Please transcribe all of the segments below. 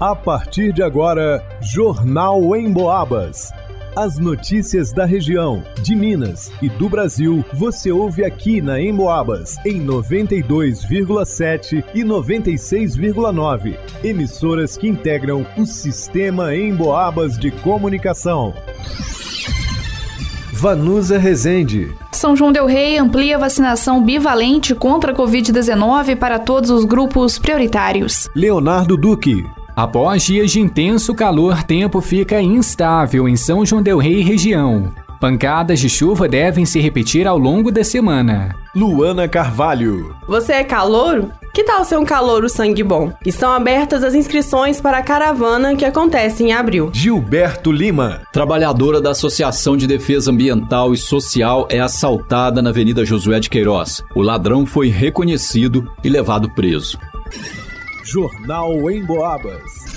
A partir de agora, Jornal em Boabas. As notícias da região, de Minas e do Brasil, você ouve aqui na Emboabas, em 92,7 e 96,9. Emissoras que integram o sistema Emboabas de comunicação. Vanusa Rezende. São João Del Rei amplia vacinação bivalente contra a Covid-19 para todos os grupos prioritários. Leonardo Duque. Após dias de intenso calor, tempo fica instável em São João del Rei região. Pancadas de chuva devem se repetir ao longo da semana. Luana Carvalho. Você é calouro? Que tal ser um calouro sangue bom? Estão abertas as inscrições para a caravana que acontece em abril. Gilberto Lima. Trabalhadora da Associação de Defesa Ambiental e Social é assaltada na Avenida Josué de Queiroz. O ladrão foi reconhecido e levado preso. Jornal em Boabas.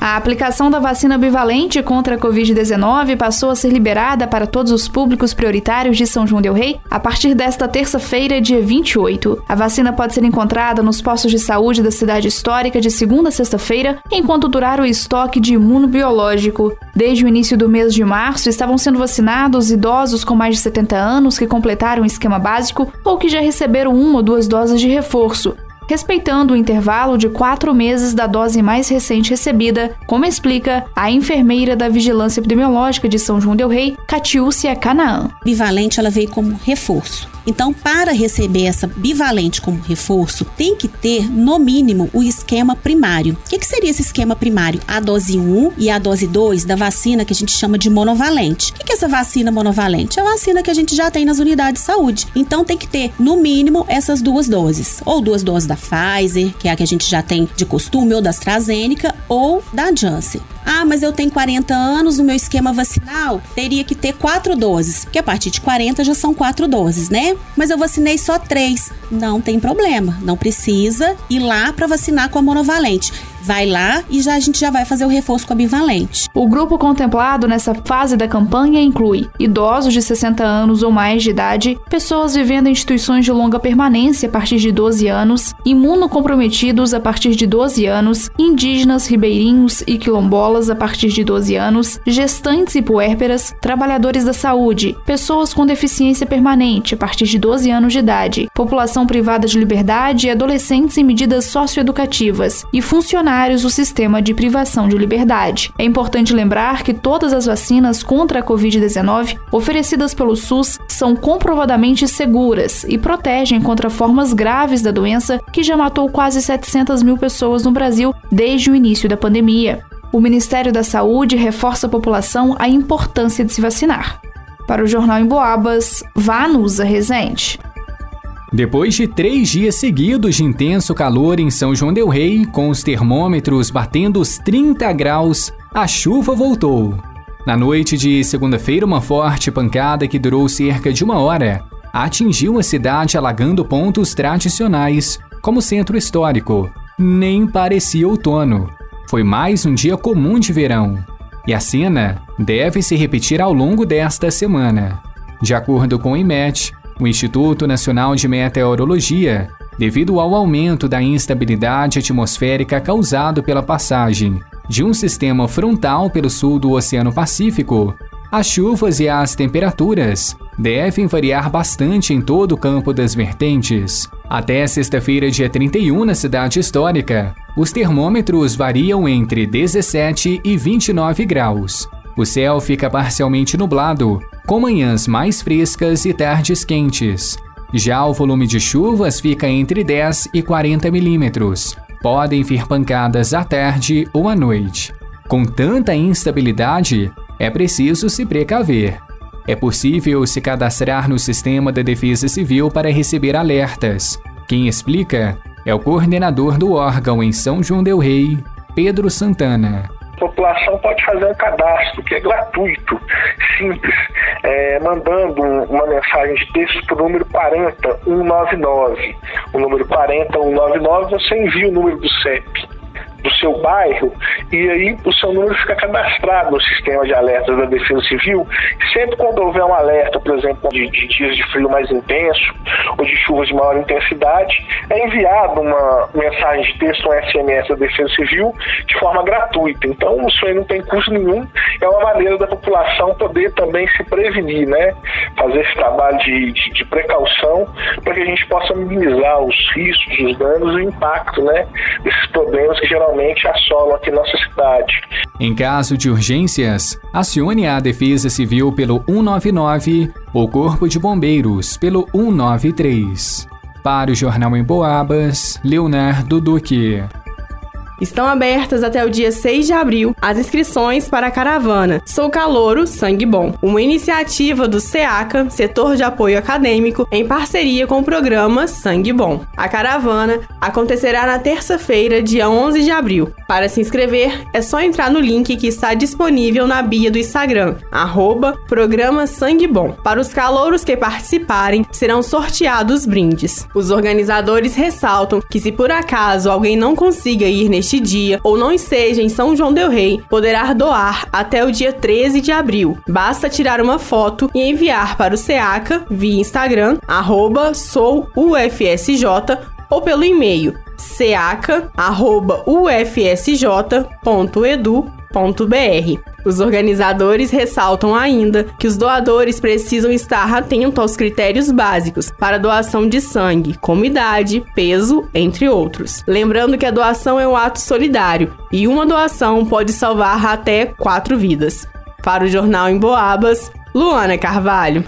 A aplicação da vacina bivalente contra a Covid-19 passou a ser liberada para todos os públicos prioritários de São João Del Rei a partir desta terça-feira, dia 28. A vacina pode ser encontrada nos postos de saúde da cidade histórica de segunda a sexta-feira, enquanto durar o estoque de imunobiológico. Desde o início do mês de março, estavam sendo vacinados idosos com mais de 70 anos que completaram o esquema básico ou que já receberam uma ou duas doses de reforço respeitando o intervalo de quatro meses da dose mais recente recebida, como explica a enfermeira da Vigilância Epidemiológica de São João del Rei, Catiúcia Canaã. Bivalente ela veio como reforço. Então, para receber essa bivalente como reforço, tem que ter, no mínimo, o esquema primário. O que, que seria esse esquema primário? A dose 1 e a dose 2 da vacina que a gente chama de monovalente. O que, que é essa vacina monovalente? É a vacina que a gente já tem nas unidades de saúde. Então, tem que ter, no mínimo, essas duas doses. Ou duas doses da Pfizer, que é a que a gente já tem de costume, ou da AstraZeneca, ou da Janssen. Ah, mas eu tenho 40 anos, no meu esquema vacinal teria que ter quatro doses, porque a partir de 40 já são quatro doses, né? Mas eu vacinei só três. Não tem problema, não precisa ir lá para vacinar com a monovalente vai lá e já a gente já vai fazer o reforço com a bivalente. O grupo contemplado nessa fase da campanha inclui idosos de 60 anos ou mais de idade, pessoas vivendo em instituições de longa permanência a partir de 12 anos, imunocomprometidos a partir de 12 anos, indígenas, ribeirinhos e quilombolas a partir de 12 anos, gestantes e puérperas, trabalhadores da saúde, pessoas com deficiência permanente a partir de 12 anos de idade, população privada de liberdade e adolescentes em medidas socioeducativas e funcionários funcionários do sistema de privação de liberdade. É importante lembrar que todas as vacinas contra a Covid-19 oferecidas pelo SUS são comprovadamente seguras e protegem contra formas graves da doença que já matou quase 700 mil pessoas no Brasil desde o início da pandemia. O Ministério da Saúde reforça a população a importância de se vacinar. Para o Jornal em Boabas, Vanusa Rezende. Depois de três dias seguidos de intenso calor em São João Del Rei, com os termômetros batendo os 30 graus, a chuva voltou. Na noite de segunda-feira, uma forte pancada que durou cerca de uma hora atingiu a cidade, alagando pontos tradicionais, como o centro histórico. Nem parecia outono. Foi mais um dia comum de verão. E a cena deve se repetir ao longo desta semana. De acordo com o IMET, o Instituto Nacional de Meteorologia, devido ao aumento da instabilidade atmosférica causado pela passagem de um sistema frontal pelo sul do Oceano Pacífico, as chuvas e as temperaturas devem variar bastante em todo o campo das vertentes. Até sexta-feira, dia 31, na cidade histórica, os termômetros variam entre 17 e 29 graus. O céu fica parcialmente nublado, com manhãs mais frescas e tardes quentes. Já o volume de chuvas fica entre 10 e 40 milímetros. Podem vir pancadas à tarde ou à noite. Com tanta instabilidade, é preciso se precaver. É possível se cadastrar no sistema da Defesa Civil para receber alertas. Quem explica é o coordenador do órgão em São João Del Rei, Pedro Santana a população pode fazer um cadastro que é gratuito, simples, é, mandando uma mensagem de texto para o número 40199. O número 40199 você envia o número do CEP do seu bairro e aí o seu número fica cadastrado no sistema de alertas da Defesa Civil. Sempre quando houver um alerta, por exemplo, de, de dias de frio mais intenso ou de chuvas de maior intensidade, é enviado uma mensagem de texto, um SMS da Defesa Civil, de forma gratuita. Então, isso aí não tem custo nenhum, é uma maneira da população poder também se prevenir, né? Fazer esse trabalho de, de, de precaução para que a gente possa minimizar os riscos, os danos e o impacto, né? Desses problemas que geralmente assolam aqui nossa cidade. Em caso de urgências, acione a Defesa Civil pelo 199 ou Corpo de Bombeiros pelo 193. Para o Jornal em Boabas, Leonardo Duque. Estão abertas até o dia 6 de abril as inscrições para a caravana Sou Calouro, Sangue Bom, uma iniciativa do SEACA, Setor de Apoio Acadêmico, em parceria com o programa Sangue Bom. A caravana acontecerá na terça-feira, dia 11 de abril. Para se inscrever, é só entrar no link que está disponível na bio do Instagram, arroba Programa Sangue Bom. Para os calouros que participarem, serão sorteados brindes. Os organizadores ressaltam que se por acaso alguém não consiga ir neste neste dia ou não esteja em São João Del Rei, poderá doar até o dia 13 de abril. Basta tirar uma foto e enviar para o SEACA via Instagram, arroba souufsj ou pelo e-mail seaca.ufsj.edu.br. Os organizadores ressaltam ainda que os doadores precisam estar atentos aos critérios básicos para doação de sangue, como idade, peso, entre outros. Lembrando que a doação é um ato solidário e uma doação pode salvar até quatro vidas. Para o Jornal em Boabas, Luana Carvalho.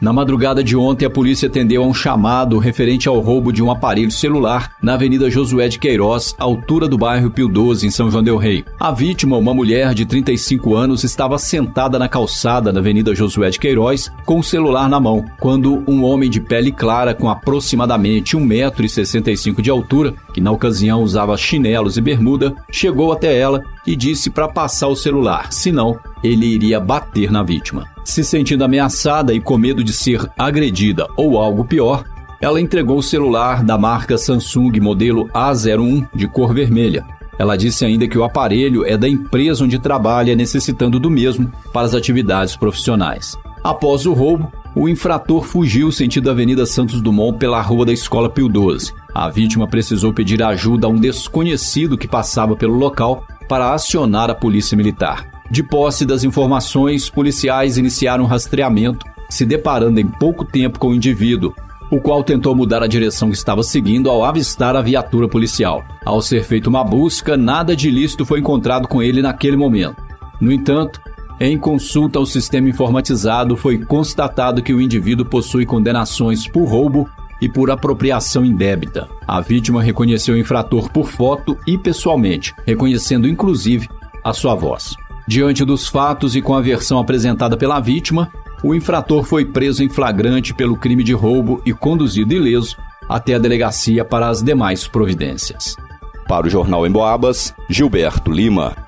Na madrugada de ontem, a polícia atendeu a um chamado referente ao roubo de um aparelho celular na Avenida Josué de Queiroz, altura do bairro Pio 12, em São João del Rei. A vítima, uma mulher de 35 anos, estava sentada na calçada da Avenida Josué de Queiroz com o celular na mão, quando um homem de pele clara com aproximadamente 1,65m de altura, que na ocasião usava chinelos e bermuda, chegou até ela e disse para passar o celular, senão ele iria bater na vítima. Se sentindo ameaçada e com medo de ser agredida ou algo pior, ela entregou o celular da marca Samsung modelo A01 de cor vermelha. Ela disse ainda que o aparelho é da empresa onde trabalha, necessitando do mesmo para as atividades profissionais. Após o roubo, o infrator fugiu sentido Avenida Santos Dumont pela rua da Escola Pio 12. A vítima precisou pedir ajuda a um desconhecido que passava pelo local para acionar a polícia militar. De posse das informações, policiais iniciaram um rastreamento, se deparando em pouco tempo com o indivíduo, o qual tentou mudar a direção que estava seguindo ao avistar a viatura policial. Ao ser feita uma busca, nada de ilícito foi encontrado com ele naquele momento. No entanto, em consulta ao sistema informatizado, foi constatado que o indivíduo possui condenações por roubo e por apropriação indébita. A vítima reconheceu o infrator por foto e pessoalmente, reconhecendo inclusive a sua voz. Diante dos fatos e com a versão apresentada pela vítima, o infrator foi preso em flagrante pelo crime de roubo e conduzido ileso até a delegacia para as demais providências. Para o Jornal em Boabas, Gilberto Lima.